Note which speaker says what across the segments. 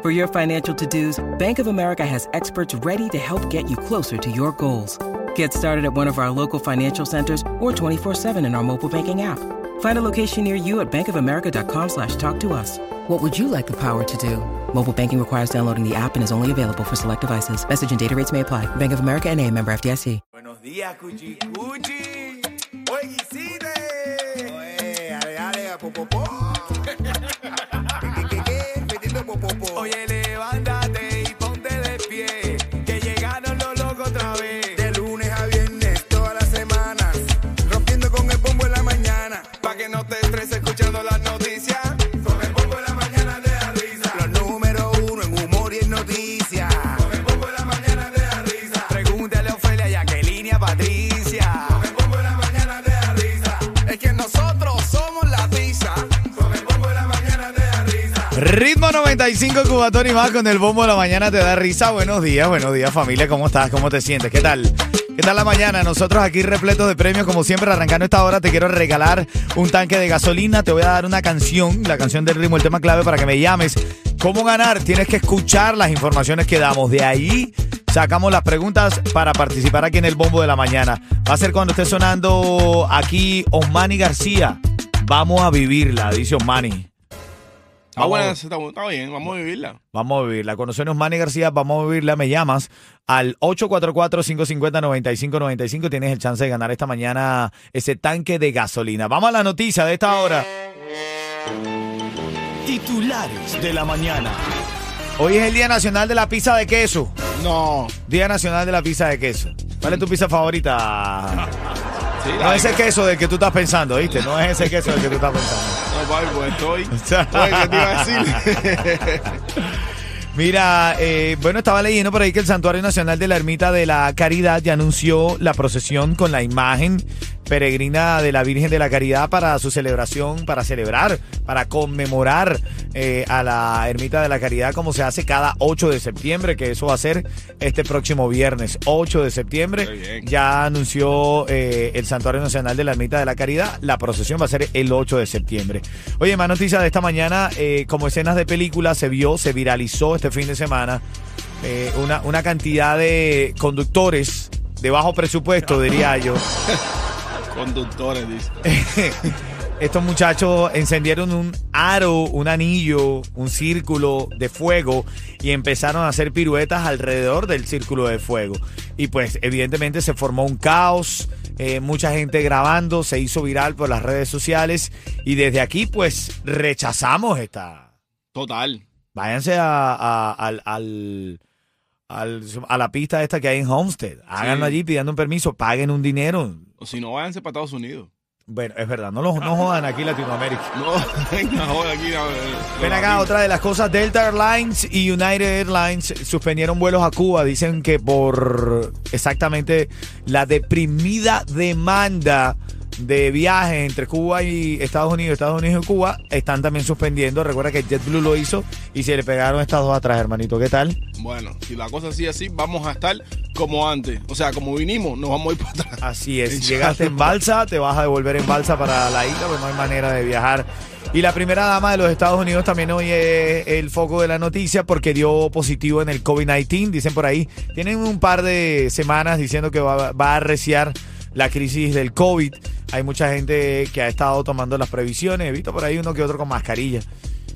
Speaker 1: For your financial to dos, Bank of America has experts ready to help get you closer to your goals. Get started at one of our local financial centers or 24-7 in our mobile banking app. Find a location near you at bankofamerica.com slash talk to us. What would you like the power to do? Mobile banking requires downloading the app and is only available for select devices. Message and data rates may apply. Bank of America and a member FDIC.
Speaker 2: Buenos días, Cuchi Cuchi. Oye, Iside.
Speaker 3: Oye, ale, ale, popopó.
Speaker 2: Ritmo 95 Cubatón y más con el bombo de la mañana te da risa. Buenos días, buenos días familia, ¿cómo estás? ¿Cómo te sientes? ¿Qué tal? ¿Qué tal la mañana? Nosotros aquí repletos de premios, como siempre, arrancando esta hora, te quiero regalar un tanque de gasolina. Te voy a dar una canción, la canción del ritmo, el tema clave para que me llames. ¿Cómo ganar? Tienes que escuchar las informaciones que damos. De ahí sacamos las preguntas para participar aquí en el bombo de la mañana. Va a ser cuando esté sonando aquí Osmani García. Vamos a vivirla, dice Osmani.
Speaker 4: Está buena, está, está bien, vamos a vivirla.
Speaker 2: Vamos a vivirla. Conocernos Manny García, vamos a vivirla. Me llamas al 844-550-9595. Tienes el chance de ganar esta mañana ese tanque de gasolina. Vamos a la noticia de esta hora. Titulares de la mañana. Hoy es el Día Nacional de la Pizza de Queso.
Speaker 4: No.
Speaker 2: Día Nacional de la Pizza de Queso. ¿Cuál es tu pizza favorita?
Speaker 4: Sí,
Speaker 2: No es ese queso del que tú estás pensando, ¿viste? No es ese queso del que tú estás pensando.
Speaker 4: No, papi, estoy. Oye, ¿qué te iba a decir?
Speaker 2: Mira, eh, bueno, estaba leyendo por ahí que el Santuario Nacional de la Ermita de la Caridad ya anunció la procesión con la imagen peregrina de la Virgen de la Caridad para su celebración, para celebrar, para conmemorar eh, a la Ermita de la Caridad como se hace cada 8 de septiembre, que eso va a ser este próximo viernes, 8 de septiembre. Ya anunció eh, el Santuario Nacional de la Ermita de la Caridad, la procesión va a ser el 8 de septiembre. Oye, más noticias de esta mañana, eh, como escenas de película se vio, se viralizó este fin de semana una, una cantidad de conductores de bajo presupuesto, diría yo.
Speaker 4: Conductores, dice.
Speaker 2: Estos muchachos encendieron un aro, un anillo, un círculo de fuego y empezaron a hacer piruetas alrededor del círculo de fuego. Y pues evidentemente se formó un caos, eh, mucha gente grabando, se hizo viral por las redes sociales y desde aquí pues rechazamos esta...
Speaker 4: Total.
Speaker 2: Váyanse a, a- al, al- al- a la pista esta que hay en Homestead. Háganlo
Speaker 4: Sí.
Speaker 2: allí pidiendo un permiso, paguen un dinero.
Speaker 4: O si no, váyanse para Estados Unidos.
Speaker 2: Bueno, es verdad, no, lo, no jodan aquí Latinoamérica.
Speaker 4: No, venga, joder, aquí. ver,
Speaker 2: Ven
Speaker 4: los
Speaker 2: acá, otra de las cosas, Delta Airlines y United Airlines suspendieron vuelos a Cuba. Dicen que por exactamente la deprimida demanda de viajes entre Cuba y Estados Unidos, Estados Unidos y Cuba, están también suspendiendo. Recuerda que JetBlue lo hizo y se le pegaron estas dos atrás, hermanito. ¿Qué tal?
Speaker 4: Bueno, si la cosa sigue así, vamos a estar como antes. O sea, como vinimos, nos vamos a ir para atrás.
Speaker 2: Así es, llegaste en balsa, te vas a devolver en balsa para la isla, pues no hay manera de viajar. Y la primera dama de los Estados Unidos también hoy es el foco de la noticia porque dio positivo en el COVID-19, dicen por ahí. Tienen un par de semanas diciendo que va, va a arreciar la crisis del COVID. Hay mucha gente que ha estado tomando las previsiones. He visto por ahí uno que otro con mascarilla.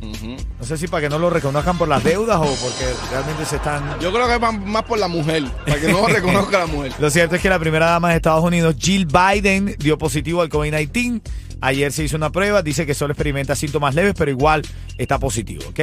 Speaker 2: No sé si para que no lo reconozcan por las deudas o porque realmente se están
Speaker 4: Yo creo que es más, más por la mujer, para que no reconozca la mujer.
Speaker 2: Lo cierto es que la primera dama de Estados Unidos, Jill Biden, dio positivo al COVID-19. Ayer se hizo una prueba, dice que solo experimenta síntomas leves, pero igual está positivo, ¿ok?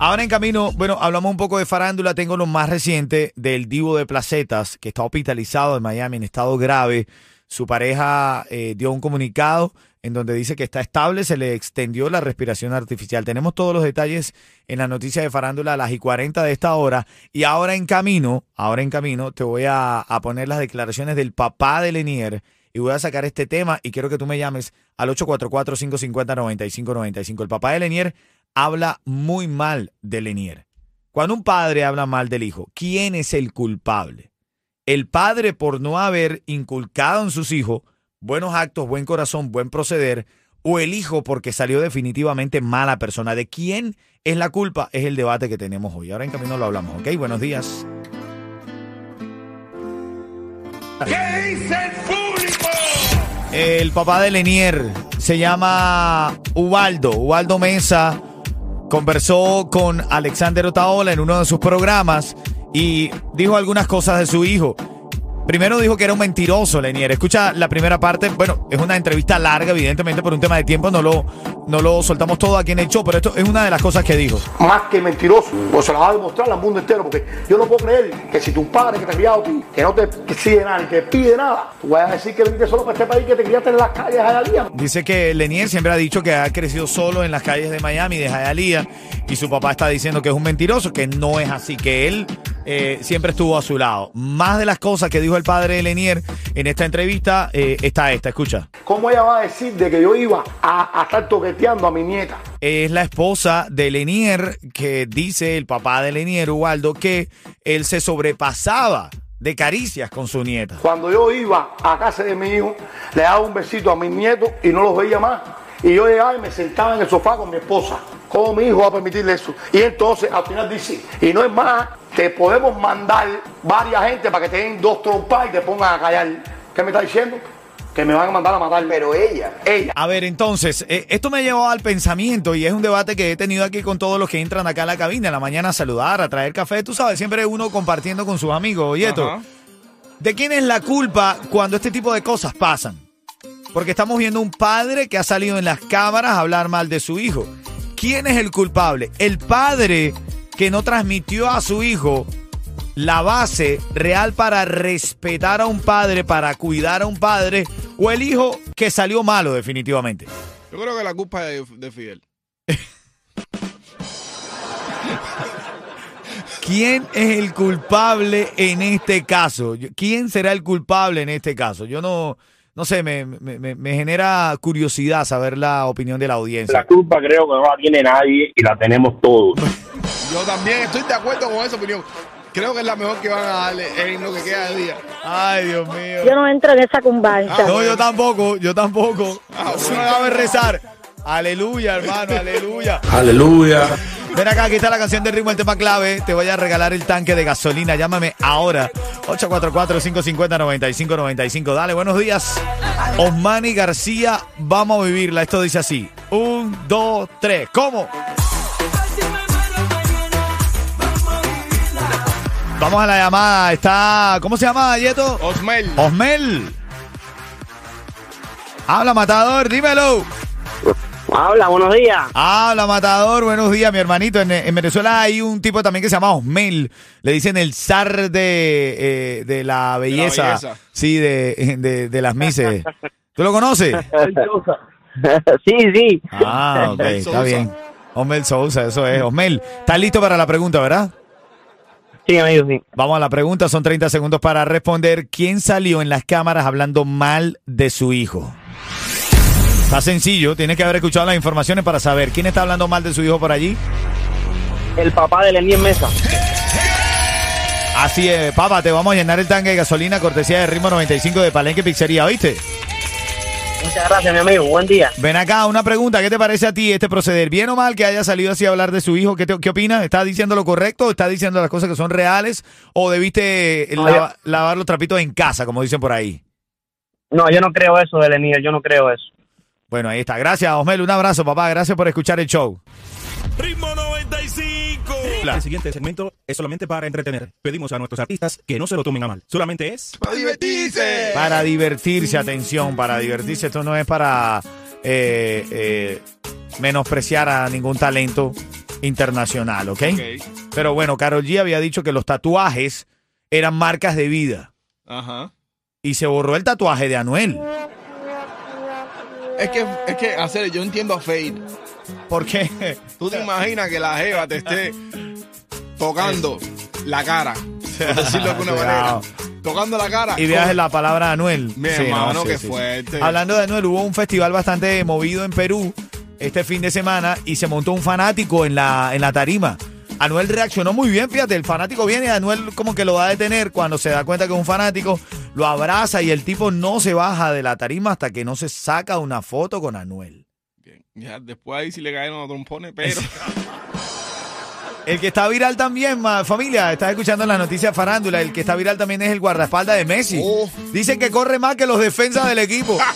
Speaker 2: Ahora en camino, bueno, hablamos un poco de farándula. Tengo lo más reciente del Divo de Placetas, que está hospitalizado en Miami en estado grave. Su pareja eh, dio un comunicado en donde dice que está estable, se le extendió la respiración artificial. Tenemos todos los detalles en la noticia de farándula a las y 40 de esta hora. Y ahora en camino, ahora en camino, te voy a, a poner las declaraciones del papá de Lenier y voy a sacar este tema y quiero que tú me llames al 844-550-9595. El papá de Lenier habla muy mal de Lenier. Cuando un padre habla mal del hijo, ¿quién es el culpable? El padre por no haber inculcado en sus hijos buenos actos, buen corazón, buen proceder, o el hijo porque salió definitivamente mala persona. ¿De quién es la culpa? Es el debate que tenemos hoy. Ahora en camino lo hablamos, ¿ok? Buenos días.
Speaker 3: ¿Qué dice el público?
Speaker 2: El papá de Lenier se llama Ubaldo. Ubaldo Mesa conversó con Alexander Otaola en uno de sus programas y dijo algunas cosas de su hijo. Primero dijo que era un mentiroso, Lenier. Escucha la primera parte. Bueno, es una entrevista larga, evidentemente, por un tema de tiempo. No lo, no lo soltamos todo aquí en el show, pero esto es una de las cosas que dijo.
Speaker 5: más que mentiroso, o se la va a demostrar al mundo entero, porque yo no puedo creer que si tu padre que te ha criado a ti, que no te exige nada, ni te pide nada, tú vas a decir que viniste solo para este país, que te criaste en las calles allá día.
Speaker 2: Dice que Lenier siempre ha dicho que ha crecido solo en las calles de Miami, de Hialeah, y su papá está diciendo que es un mentiroso, que no es así, que él eh, siempre estuvo a su lado. Más de las cosas que dijo el padre de Lenier en esta entrevista eh, está esta, escucha.
Speaker 5: ¿Cómo ella va a decir de que yo iba a, a estar toqueteando a mi nieta?
Speaker 2: Es la esposa de Lenier que dice el papá de Lenier, Ubaldo, que él se sobrepasaba de caricias con su nieta.
Speaker 5: Cuando yo iba a casa de mi hijo, le daba un besito a mis nietos y no los veía más. Y yo llegaba y me sentaba en el sofá con mi esposa. ¿Cómo mi hijo va a permitirle eso? Y entonces al final dice, y no es más, te podemos mandar varias gente para que te den dos trompas y te pongan a callar. ¿Qué me está diciendo? Que me van a mandar a matar. Pero ella, ella.
Speaker 2: A ver, entonces, eh, esto me llevó al pensamiento y es un debate que he tenido aquí con todos los que entran acá a la cabina en la mañana a saludar, a traer café. Tú sabes, siempre uno compartiendo con sus amigos. Oye, esto. ¿de quién es la culpa cuando este tipo de cosas pasan? Porque estamos viendo un padre que ha salido en las cámaras a hablar mal de su hijo. ¿Quién es el culpable? El padre que no transmitió a su hijo la base real para respetar a un padre, para cuidar a un padre, o el hijo que salió malo definitivamente.
Speaker 4: Yo creo que la culpa es de, de Fidel.
Speaker 2: ¿Quién es el culpable en este caso? ¿Quién será el culpable en este caso? Yo no, no sé, me, me- me- me genera curiosidad saber la opinión de la audiencia.
Speaker 6: La culpa creo que no la tiene nadie y la tenemos todos.
Speaker 4: Yo también estoy de acuerdo con esa opinión. Creo que es la mejor que van a darle en lo que queda de día.
Speaker 2: Ay, Dios mío.
Speaker 7: Yo no entro en esa cumbancha.
Speaker 2: No, yo tampoco, yo tampoco.
Speaker 4: Ah,
Speaker 2: Uno
Speaker 4: bueno.
Speaker 2: debe rezar. Aleluya, hermano, aleluya.
Speaker 6: Aleluya.
Speaker 2: Ven acá, aquí está la canción de ritmo, el tema clave. Te voy a regalar el tanque de gasolina. Llámame ahora. 844-550-9595. Dale, buenos días. Osmani García, vamos a vivirla. Esto dice así. Un, dos, tres. ¿Cómo? Vamos a la llamada. Está. ¿Cómo se llama, Yeto?
Speaker 4: Osmel.
Speaker 2: Osmel. Habla, matador, dímelo.
Speaker 6: Habla, buenos días.
Speaker 2: Habla, matador, buenos días, mi hermanito. En, en Venezuela hay un tipo también que se llama Osmel. Le dicen el zar de, eh, de la belleza.
Speaker 4: belleza.
Speaker 2: Sí, de, de, de las mises. ¿Tú lo conoces?
Speaker 6: sí, sí.
Speaker 2: Ah, ok, está
Speaker 4: Sousa.
Speaker 2: bien. Osmel Sousa, eso es. Osmel, ¿estás listo para la pregunta, verdad?
Speaker 6: Sí, amigo, sí.
Speaker 2: Vamos a la pregunta, son 30 segundos para responder. ¿Quién salió en las cámaras hablando mal de su hijo? Está sencillo, tienes que haber escuchado las informaciones para saber quién está hablando mal de su hijo por allí.
Speaker 6: El papá de Lenín Mesa.
Speaker 2: Así es, papá, te vamos a llenar el tanque de gasolina cortesía de Ritmo 95 de Palenque Pizzería, ¿oíste?
Speaker 6: Muchas gracias, mi amigo. Buen día.
Speaker 2: Ven acá, una pregunta, ¿qué te parece a ti este proceder? ¿Bien o mal que haya salido así a hablar de su hijo? ¿Qué, te- qué opinas? ¿Está diciendo lo correcto? ¿Está diciendo las cosas que son reales? ¿O debiste
Speaker 6: No,
Speaker 2: lava- lavar los trapitos en casa, como dicen por ahí?
Speaker 6: No, yo no creo eso Lenín, yo no creo eso.
Speaker 2: Bueno, ahí está. Gracias, Osmel. Un abrazo, papá. Gracias por escuchar el show.
Speaker 3: Ritmo 95.
Speaker 2: La-
Speaker 8: El siguiente segmento es solamente para entretener. Pedimos a nuestros artistas que no se lo tomen a mal. Solamente es
Speaker 4: Para divertirse.
Speaker 2: Para divertirse, atención, para divertirse. Esto no es para eh, eh, menospreciar a ningún talento internacional, ¿ok?
Speaker 4: Ok.
Speaker 2: Pero bueno, Carol G había dicho que los tatuajes eran marcas de vida
Speaker 4: Ajá.
Speaker 2: y se borró el tatuaje de Anuel.
Speaker 4: Es que, es que, hacer, yo entiendo a Fade.
Speaker 2: ¿Por qué?
Speaker 4: Tú te imaginas que la Jeva te esté tocando la cara, por decirlo de alguna manera. Tocando la cara.
Speaker 2: Y veas la palabra Anuel.
Speaker 4: Mi hermano, qué fuerte.
Speaker 2: Hablando de Anuel, hubo un festival bastante movido en Perú este fin de semana y se montó un fanático en la, en la tarima. Anuel reaccionó muy bien, fíjate, el fanático viene y Anuel como que lo va a detener cuando se da cuenta que es un fanático, lo abraza y el tipo no se baja de la tarima hasta que no se saca una foto con Anuel.
Speaker 4: Bien. Ya, después ahí sí le caen los trompones, pero.
Speaker 2: El que está viral también, familia, estás escuchando las noticias farándula, el que está viral también es el guardaespaldas de Messi.
Speaker 4: Oh.
Speaker 2: Dicen que corre más que los defensas del equipo.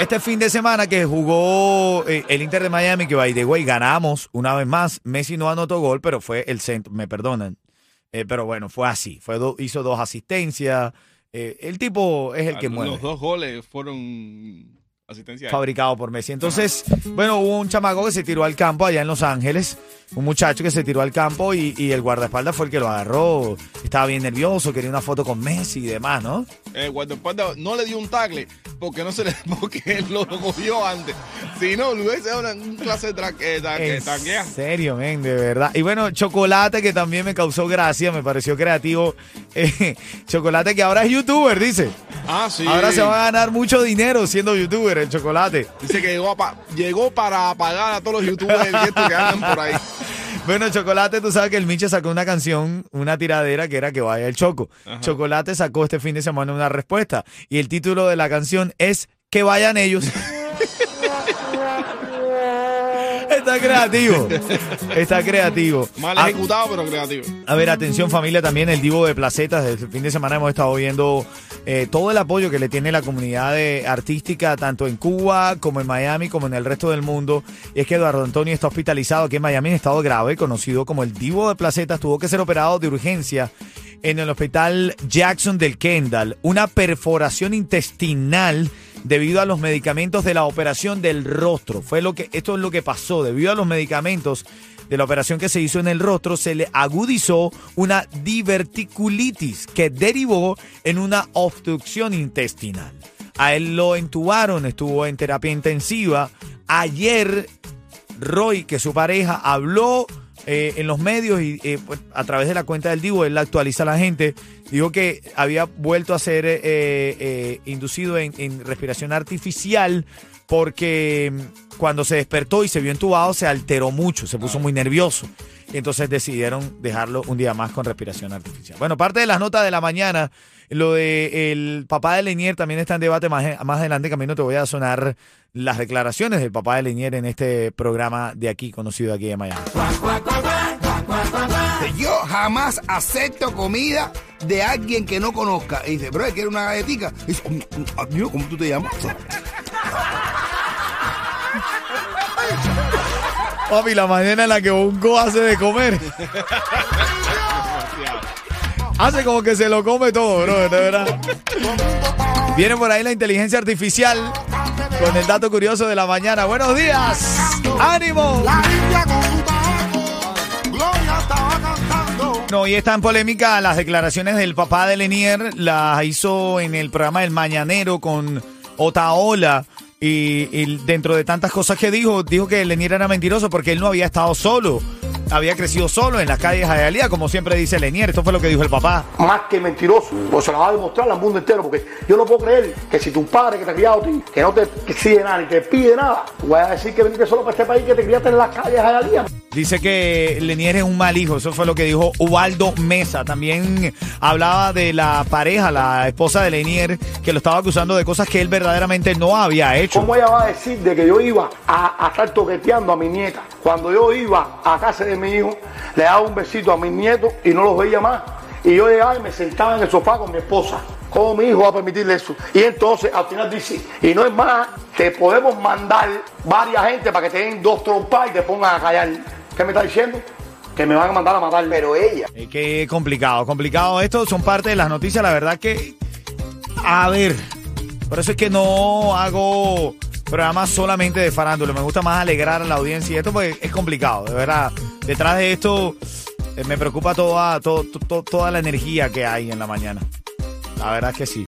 Speaker 2: Este fin de semana que jugó eh, el Inter de Miami, que by the way ganamos una vez más, Messi no anotó gol, pero fue el centro, me perdonan. Eh, pero bueno, fue así, fue do- hizo dos asistencias. Eh, el tipo es el que mueve.
Speaker 4: Los dos goles fueron asistencia.
Speaker 2: fabricado por Messi. Entonces, bueno, hubo un chamaco que se tiró al campo allá en Los Ángeles, un muchacho que se tiró al campo y, y el guardaespaldas fue el que lo agarró. Estaba bien nervioso, quería una foto con Messi y demás, ¿no?
Speaker 4: El guardaespaldas no le dio un tackle porque no se le porque él lo cogió antes. Si no, le hubiese dado una un clase de tra- eh, eh,
Speaker 2: En
Speaker 4: taquea.
Speaker 2: serio, men, de verdad. Y bueno, Chocolate, que también me causó gracia, me pareció creativo. Eh, chocolate, que ahora es youtuber, dice.
Speaker 4: Ah, sí.
Speaker 2: Ahora se va a ganar mucho dinero siendo youtuber, el Chocolate.
Speaker 4: Dice que llegó, a pa- llegó para pagar a todos los youtubers que andan por ahí.
Speaker 2: Bueno, Chocolate, tú sabes que el Miche sacó una canción, una tiradera que era que vaya el Choco. Chocolate sacó este fin de semana una respuesta y el título de la canción es Que vayan ellos. Está creativo. Está creativo.
Speaker 4: Mal
Speaker 2: Ah,
Speaker 4: ejecutado, pero creativo.
Speaker 2: a ver, atención familia, también el Divo de Placetas. Desde el fin de semana hemos estado viendo eh, todo el apoyo que le tiene la comunidad de- artística, tanto en Cuba como en Miami, como en el resto del mundo. Y es que Eduardo Antonio está hospitalizado aquí en Miami en estado grave, conocido como el Divo de Placetas. Tuvo que ser operado de urgencia en el hospital Jackson del Kendall. Una perforación intestinal debido a los medicamentos de la operación del rostro. Fue lo que, esto es lo que pasó. Debido a los medicamentos de la operación que se hizo en el rostro, se le agudizó una diverticulitis que derivó en una obstrucción intestinal. A él lo entubaron, estuvo en terapia intensiva. Ayer Roy, que su pareja habló eh, en los medios y eh, pues, a través de la cuenta del Divo, él la actualiza a la gente, dijo que había vuelto a ser eh, eh, inducido en, en respiración artificial porque mm, cuando se despertó y se vio entubado se alteró mucho, se puso muy nervioso. Y entonces decidieron dejarlo un día más con respiración artificial. Bueno, parte de las notas de la mañana, lo de el papá de Lenier también está en debate más, más adelante. Camino te voy a sonar las declaraciones del papá de Lenier en este programa de aquí, conocido aquí de Miami.
Speaker 3: Jamás acepto comida de alguien que no conozca. Y dice, bro, ¿quiere una galletita? Y dice, "Mm, mm, amigo, ¿cómo tú te llamas?
Speaker 2: Papi, la manera en la que Bongo hace de comer. hace como que se lo come todo, bro, de verdad. Viene por ahí la inteligencia artificial con el dato curioso de la mañana. Buenos días. ¡Ánimo! No, y está en polémica las declaraciones del papá de Lenier, las hizo en el programa El Mañanero con Otaola. Y, dentro de tantas cosas que dijo, dijo que Lenier era mentiroso porque él no había estado solo. Había crecido solo en las calles de Hialeah, como siempre dice Lenier. Esto fue lo que dijo el papá.
Speaker 5: más que mentiroso, pues se lo va a demostrar al mundo entero, porque yo no puedo creer que si tu padre que te ha criado a ti, que no te exige nada ni te pide nada, tú vas a decir que viniste solo para este país que te criaste en las calles allá al día.
Speaker 2: Dice que Lenier es un mal hijo, eso fue lo que dijo Ubaldo Mesa. También hablaba de la pareja, la esposa de Lenier, que lo estaba acusando de cosas que él verdaderamente no había hecho.
Speaker 5: ¿Cómo ella va a decir de que yo iba a, estar toqueteando a mi nieta? Cuando yo iba a casa de mi hijo, le daba un besito a mis nietos y no los veía más. Y yo llegaba y me sentaba en el sofá con mi esposa. ¿Cómo mi hijo va a permitirle eso? Y entonces al final dice, y no es más, te podemos mandar varias gente para que te den dos trompas y te pongan a callar. ¿Qué me está diciendo? Que me van a mandar a matar. Pero ella.
Speaker 2: Eh, qué complicado, complicado esto. Son parte de las noticias, la verdad que... A ver, por eso es que no hago programa solamente de farándula. Me gusta más alegrar a la audiencia y esto pues es complicado, de verdad. Detrás de esto eh, me preocupa toda, to- to- to- toda la energía que hay en la mañana. La verdad es que sí.